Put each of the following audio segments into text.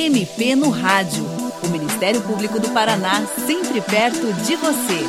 MP no Rádio. O Ministério Público do Paraná, sempre perto de você.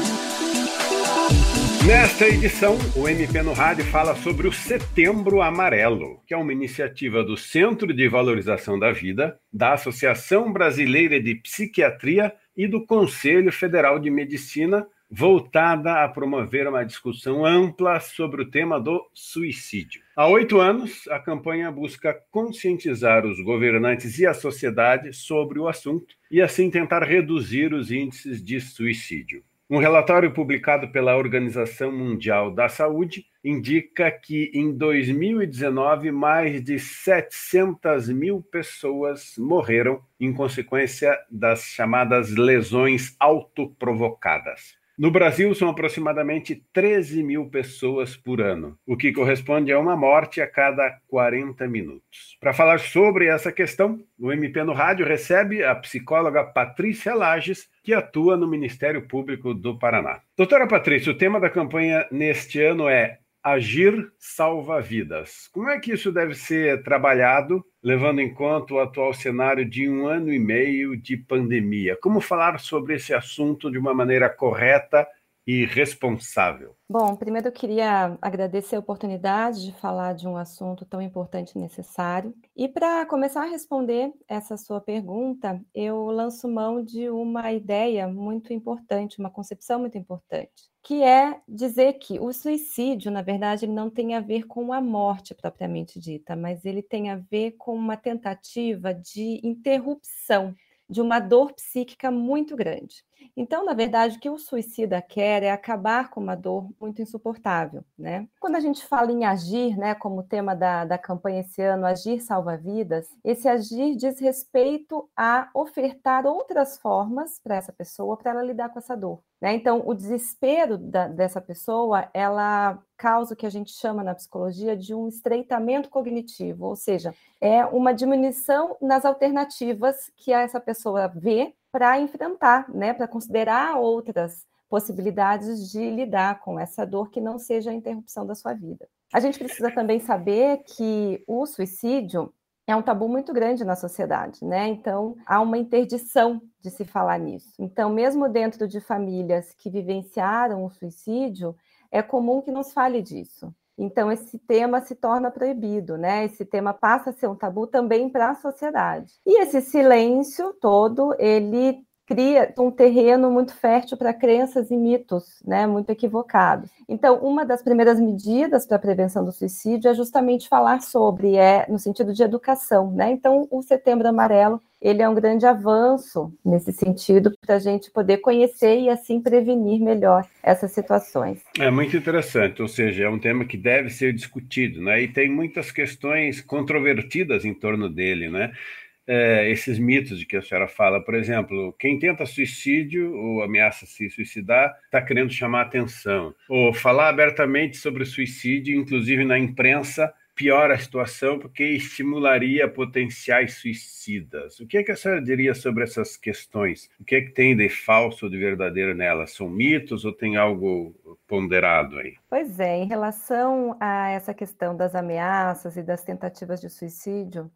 Nesta edição, o MP no Rádio fala sobre o Setembro Amarelo, que é uma iniciativa do Centro de Valorização da Vida, da Associação Brasileira de Psiquiatria e do Conselho Federal de Medicina, voltada a promover uma discussão ampla sobre o tema do suicídio. Há oito anos, a campanha busca conscientizar os governantes e a sociedade sobre o assunto e, assim, tentar reduzir os índices de suicídio. Um relatório publicado pela Organização Mundial da Saúde indica que, em 2019, mais de 700 mil pessoas morreram em consequência das chamadas lesões autoprovocadas. No Brasil, são aproximadamente 13 mil pessoas por ano, o que corresponde a uma morte a cada 40 minutos. Para falar sobre essa questão, o MP no Rádio recebe a psicóloga Patrícia Lages, que atua no Ministério Público do Paraná. Doutora Patrícia, o tema da campanha neste ano é Agir salva vidas. Como é que isso deve ser trabalhado, levando em conta o atual cenário de um ano e meio de pandemia? Como falar sobre esse assunto de uma maneira correta e responsável? Bom, primeiro eu queria agradecer a oportunidade de falar de um assunto tão importante e necessário. E para começar a responder essa sua pergunta, eu lanço mão de uma ideia muito importante, uma concepção muito importante, que é dizer que o suicídio, na verdade, não tem a ver com a morte propriamente dita, mas ele tem a ver com uma tentativa de interrupção de uma dor psíquica muito grande. Então, na verdade, o que o suicida quer é acabar com uma dor muito insuportável, né? Quando a gente fala em agir, né, como tema da, da campanha esse ano, agir salva vidas, esse agir diz respeito a ofertar outras formas para essa pessoa, para ela lidar com essa dor. Né? Então, o desespero da, dessa pessoa, ela causa o que a gente chama na psicologia de um estreitamento cognitivo, ou seja, é uma diminuição nas alternativas que essa pessoa vê para enfrentar, né? para considerar outras possibilidades de lidar com essa dor que não seja a interrupção da sua vida. A gente precisa também saber que o suicídio é um tabu muito grande na sociedade, né? Então, há uma interdição de se falar nisso. Então, mesmo dentro de famílias que vivenciaram o suicídio, é comum que não se fale disso. Então, esse tema se torna proibido, né? Esse tema passa a ser um tabu também para a sociedade. E esse silêncio todo, ele cria um terreno muito fértil para crenças e mitos, né, muito equivocados. Então, uma das primeiras medidas para a prevenção do suicídio é justamente falar sobre, é no sentido de educação, né? Então, o Setembro Amarelo ele é um grande avanço nesse sentido para a gente poder conhecer e assim prevenir melhor essas situações. É muito interessante, ou seja, é um tema que deve ser discutido, né? E tem muitas questões controvertidas em torno dele, né? É, esses mitos de que a senhora fala. Por exemplo, quem tenta suicídio ou ameaça se suicidar está querendo chamar atenção. Ou falar abertamente sobre suicídio, inclusive na imprensa, piora a situação porque estimularia potenciais suicidas. O que, é que a senhora diria sobre essas questões? O que é que tem de falso ou de verdadeiro nelas? São mitos ou tem algo ponderado aí? Pois é, em relação a essa questão das ameaças e das tentativas de suicídio,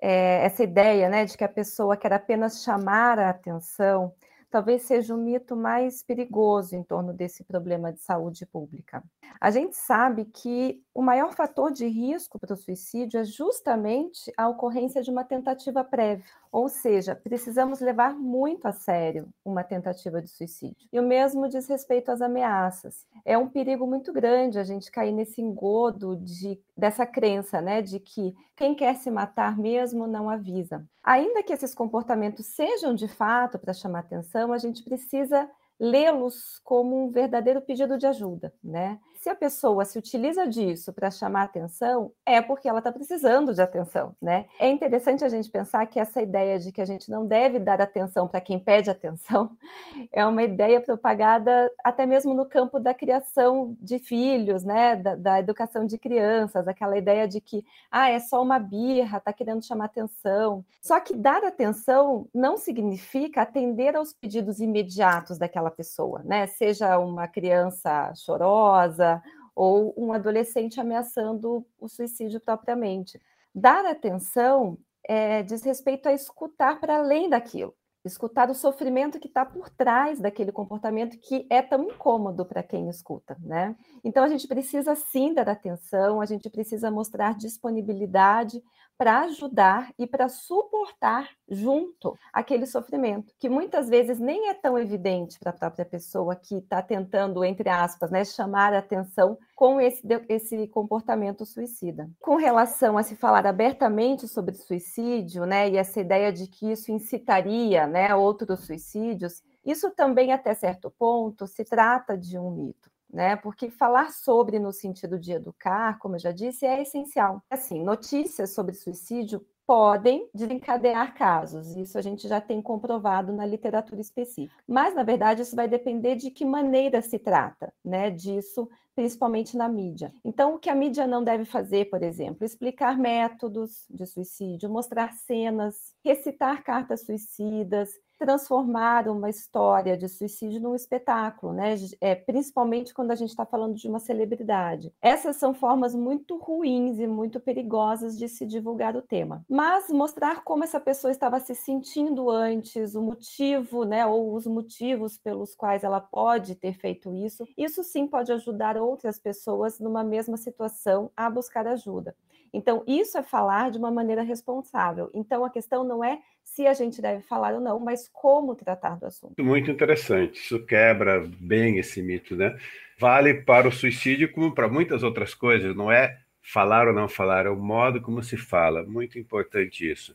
é, essa ideia né, de que a pessoa quer apenas chamar a atenção, talvez seja o mito mais perigoso em torno desse problema de saúde pública. A gente sabe que o maior fator de risco para o suicídio é justamente a ocorrência de uma tentativa prévia, ou seja, precisamos levar muito a sério uma tentativa de suicídio. E o mesmo diz respeito às ameaças. É um perigo muito grande a gente cair nesse engodo de, dessa crença, né, de que quem quer se matar mesmo não avisa. Ainda que esses comportamentos sejam de fato para chamar atenção, a gente precisa lê-los como um verdadeiro pedido de ajuda, né? Se a pessoa se utiliza disso para chamar atenção, é porque ela está precisando de atenção, né? É interessante a gente pensar que essa ideia de que a gente não deve dar atenção para quem pede atenção é uma ideia propagada até mesmo no campo da criação de filhos, né? Da, da educação de crianças, aquela ideia de que ah, é só uma birra, está querendo chamar atenção. Só que dar atenção não significa atender aos pedidos imediatos daquela aquela pessoa, né? Seja uma criança chorosa ou um adolescente ameaçando o suicídio propriamente. Dar atenção é, diz respeito a escutar para além daquilo escutar o sofrimento que está por trás daquele comportamento que é tão incômodo para quem escuta, né? Então a gente precisa sim dar atenção, a gente precisa mostrar disponibilidade para ajudar e para suportar junto aquele sofrimento, que muitas vezes nem é tão evidente para a própria pessoa que está tentando, entre aspas, né, chamar a atenção com esse, esse comportamento suicida. Com relação a se falar abertamente sobre suicídio, né, e essa ideia de que isso incitaria né, outros suicídios, isso também, até certo ponto, se trata de um mito né? Porque falar sobre no sentido de educar, como eu já disse, é essencial. Assim, notícias sobre suicídio podem desencadear casos, isso a gente já tem comprovado na literatura específica. Mas, na verdade, isso vai depender de que maneira se trata, né? Disso, principalmente na mídia. Então, o que a mídia não deve fazer, por exemplo, explicar métodos de suicídio, mostrar cenas, recitar cartas suicidas, transformar uma história de suicídio num espetáculo, né? É, principalmente quando a gente está falando de uma celebridade. Essas são formas muito ruins e muito perigosas de se divulgar o tema. Mas mostrar como essa pessoa estava se sentindo antes, o motivo, né? Ou os motivos pelos quais ela pode ter feito isso, isso sim pode ajudar outras pessoas numa mesma situação a buscar ajuda. Então, isso é falar de uma maneira responsável. Então, a questão não é se a gente deve falar ou não, mas como tratar do assunto. Muito interessante. Isso quebra bem esse mito, né? Vale para o suicídio como para muitas outras coisas, não é falar ou não falar, é o modo como se fala. Muito importante isso.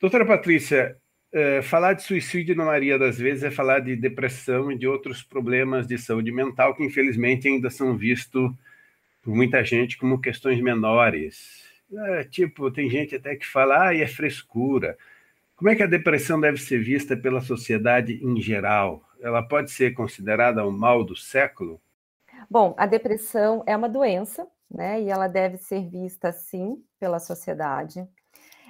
Doutora Patrícia, é, falar de suicídio, na maioria das vezes, é falar de depressão e de outros problemas de saúde mental que, infelizmente, ainda são vistos por muita gente como questões menores. É, tipo, tem gente até que fala, ah, é frescura. Como é que a depressão deve ser vista pela sociedade em geral? Ela pode ser considerada um mal do século? Bom, a depressão é uma doença, né? E ela deve ser vista sim pela sociedade.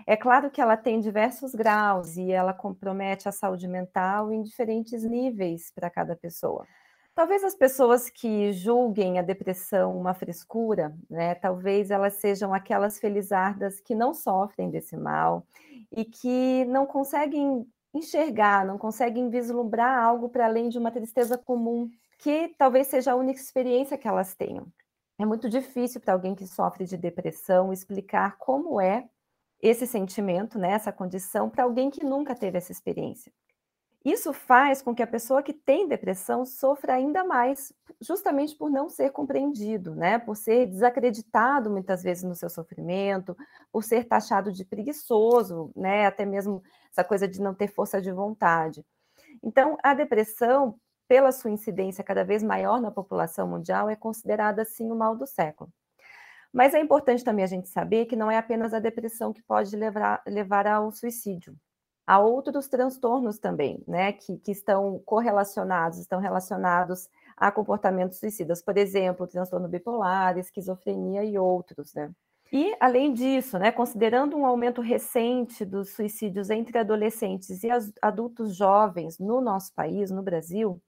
É claro que ela tem diversos graus e ela compromete a saúde mental em diferentes níveis para cada pessoa. Talvez as pessoas que julguem a depressão uma frescura, né, talvez elas sejam aquelas felizardas que não sofrem desse mal e que não conseguem enxergar, não conseguem vislumbrar algo para além de uma tristeza comum, que talvez seja a única experiência que elas tenham. É muito difícil para alguém que sofre de depressão explicar como é esse sentimento, né, essa condição, para alguém que nunca teve essa experiência. Isso faz com que a pessoa que tem depressão sofra ainda mais, justamente por não ser compreendido, né? Por ser desacreditado muitas vezes no seu sofrimento, por ser taxado de preguiçoso, né? Até mesmo essa coisa de não ter força de vontade. Então, a depressão, pela sua incidência cada vez maior na população mundial, é considerada assim o mal do século. Mas é importante também a gente saber que não é apenas a depressão que pode levar, levar ao suicídio há outros transtornos também, né, que, que estão correlacionados, estão relacionados a comportamentos suicidas, por exemplo, transtorno bipolar, esquizofrenia e outros, né. E, além disso, né, considerando um aumento recente dos suicídios entre adolescentes e adultos jovens no nosso país, no Brasil,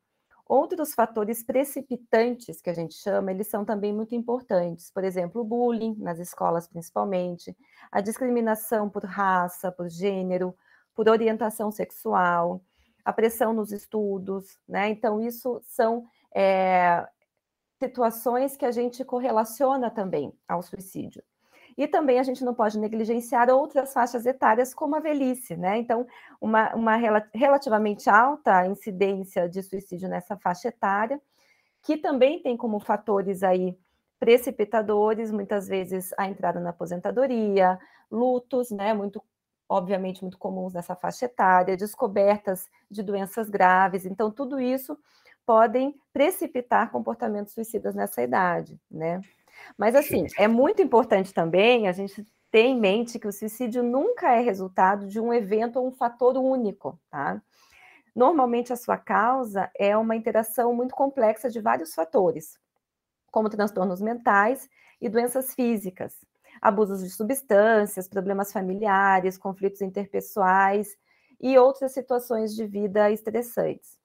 outros fatores precipitantes, que a gente chama, eles são também muito importantes. Por exemplo, o bullying, nas escolas principalmente, a discriminação por raça, por gênero, por orientação sexual, a pressão nos estudos, né? Então, isso são é, situações que a gente correlaciona também ao suicídio. E também a gente não pode negligenciar outras faixas etárias, como a velhice, né? Então, uma, uma relativamente alta incidência de suicídio nessa faixa etária, que também tem como fatores aí precipitadores, muitas vezes a entrada na aposentadoria, lutos, né, muito obviamente muito comuns nessa faixa etária, descobertas de doenças graves. Então, tudo isso podem precipitar comportamentos suicidas nessa idade, né? Mas, assim, é muito importante também a gente ter em mente que o suicídio nunca é resultado de um evento ou um fator único, tá? Normalmente, a sua causa é uma interação muito complexa de vários fatores, como transtornos mentais e doenças físicas abusos de substâncias, problemas familiares, conflitos interpessoais e outras situações de vida estressantes.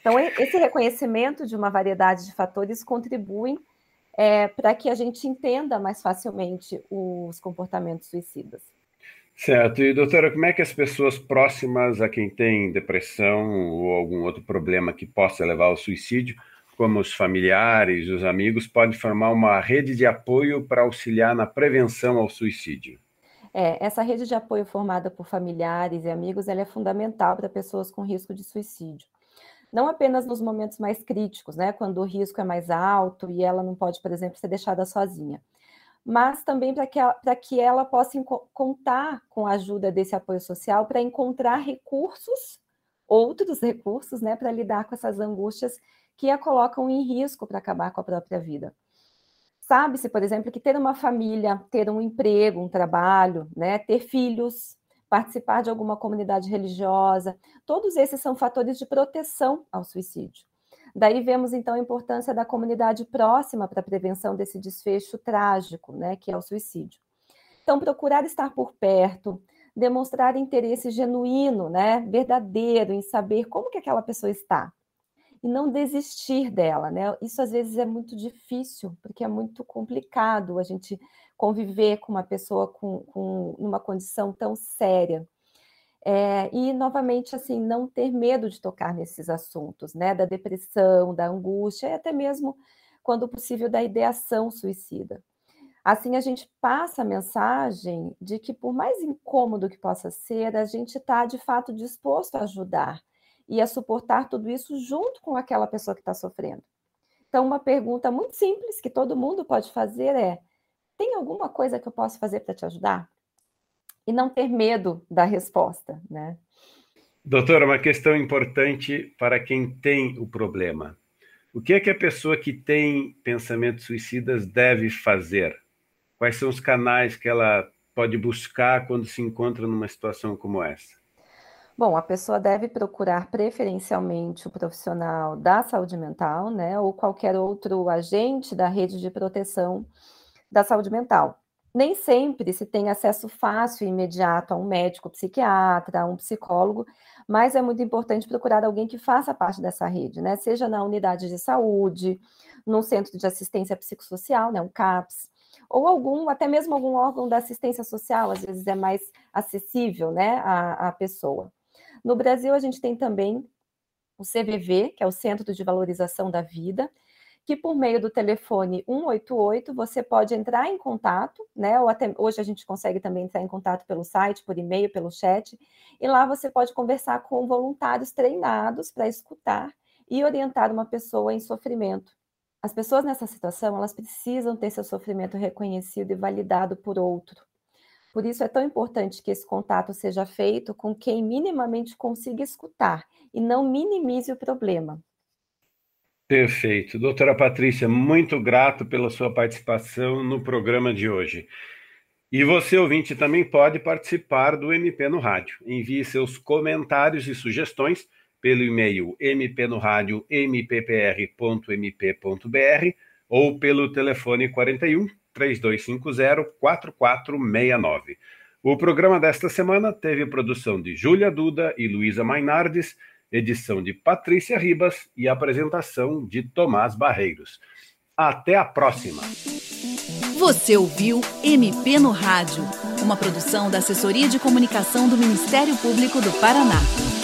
Então, esse reconhecimento de uma variedade de fatores contribuem é, para que a gente entenda mais facilmente os comportamentos suicidas. Certo. E, doutora, como é que as pessoas próximas a quem tem depressão ou algum outro problema que possa levar ao suicídio, como os familiares, os amigos, podem formar uma rede de apoio para auxiliar na prevenção ao suicídio? É, essa rede de apoio formada por familiares e amigos, ela é fundamental para pessoas com risco de suicídio. Não apenas nos momentos mais críticos, né, quando o risco é mais alto e ela não pode, por exemplo, ser deixada sozinha mas também para que, ela, que ela possa contar com a ajuda desse apoio social para encontrar recursos, outros recursos, né, para lidar com essas angústias que a colocam em risco para acabar com a própria vida. Sabe-se, por exemplo, que ter uma família, ter um emprego, um trabalho, né, ter filhos, participar de alguma comunidade religiosa, todos esses são fatores de proteção ao suicídio. Daí vemos então a importância da comunidade próxima para a prevenção desse desfecho trágico, né, que é o suicídio. Então, procurar estar por perto, demonstrar interesse genuíno, né, verdadeiro em saber como que aquela pessoa está e não desistir dela, né? Isso às vezes é muito difícil, porque é muito complicado a gente conviver com uma pessoa com, com uma condição tão séria. É, e, novamente, assim, não ter medo de tocar nesses assuntos, né? Da depressão, da angústia, e até mesmo, quando possível, da ideação suicida. Assim, a gente passa a mensagem de que, por mais incômodo que possa ser, a gente está, de fato, disposto a ajudar e a suportar tudo isso junto com aquela pessoa que está sofrendo. Então, uma pergunta muito simples que todo mundo pode fazer é: tem alguma coisa que eu posso fazer para te ajudar? e não ter medo da resposta, né? Doutora, uma questão importante para quem tem o problema. O que é que a pessoa que tem pensamentos suicidas deve fazer? Quais são os canais que ela pode buscar quando se encontra numa situação como essa? Bom, a pessoa deve procurar preferencialmente o profissional da saúde mental, né, ou qualquer outro agente da rede de proteção da saúde mental nem sempre se tem acesso fácil e imediato a um médico psiquiatra, a um psicólogo, mas é muito importante procurar alguém que faça parte dessa rede, né? Seja na unidade de saúde, num centro de assistência psicossocial, né, um CAPS, ou algum, até mesmo algum órgão da assistência social, às vezes é mais acessível, né, à, à pessoa. No Brasil, a gente tem também o CVV, que é o Centro de Valorização da Vida, que por meio do telefone 188 você pode entrar em contato, né? Ou até hoje a gente consegue também entrar em contato pelo site, por e-mail, pelo chat, e lá você pode conversar com voluntários treinados para escutar e orientar uma pessoa em sofrimento. As pessoas nessa situação, elas precisam ter seu sofrimento reconhecido e validado por outro. Por isso é tão importante que esse contato seja feito com quem minimamente consiga escutar e não minimize o problema. Perfeito. Doutora Patrícia, muito grato pela sua participação no programa de hoje. E você, ouvinte, também pode participar do MP no Rádio. Envie seus comentários e sugestões pelo e-mail mpnoradio.mppr.mp.br ou pelo telefone 41 3250 4469. O programa desta semana teve produção de Júlia Duda e Luísa Mainardes edição de Patrícia Ribas e apresentação de Tomás Barreiros. Até a próxima. Você ouviu MP no Rádio, uma produção da Assessoria de Comunicação do Ministério Público do Paraná.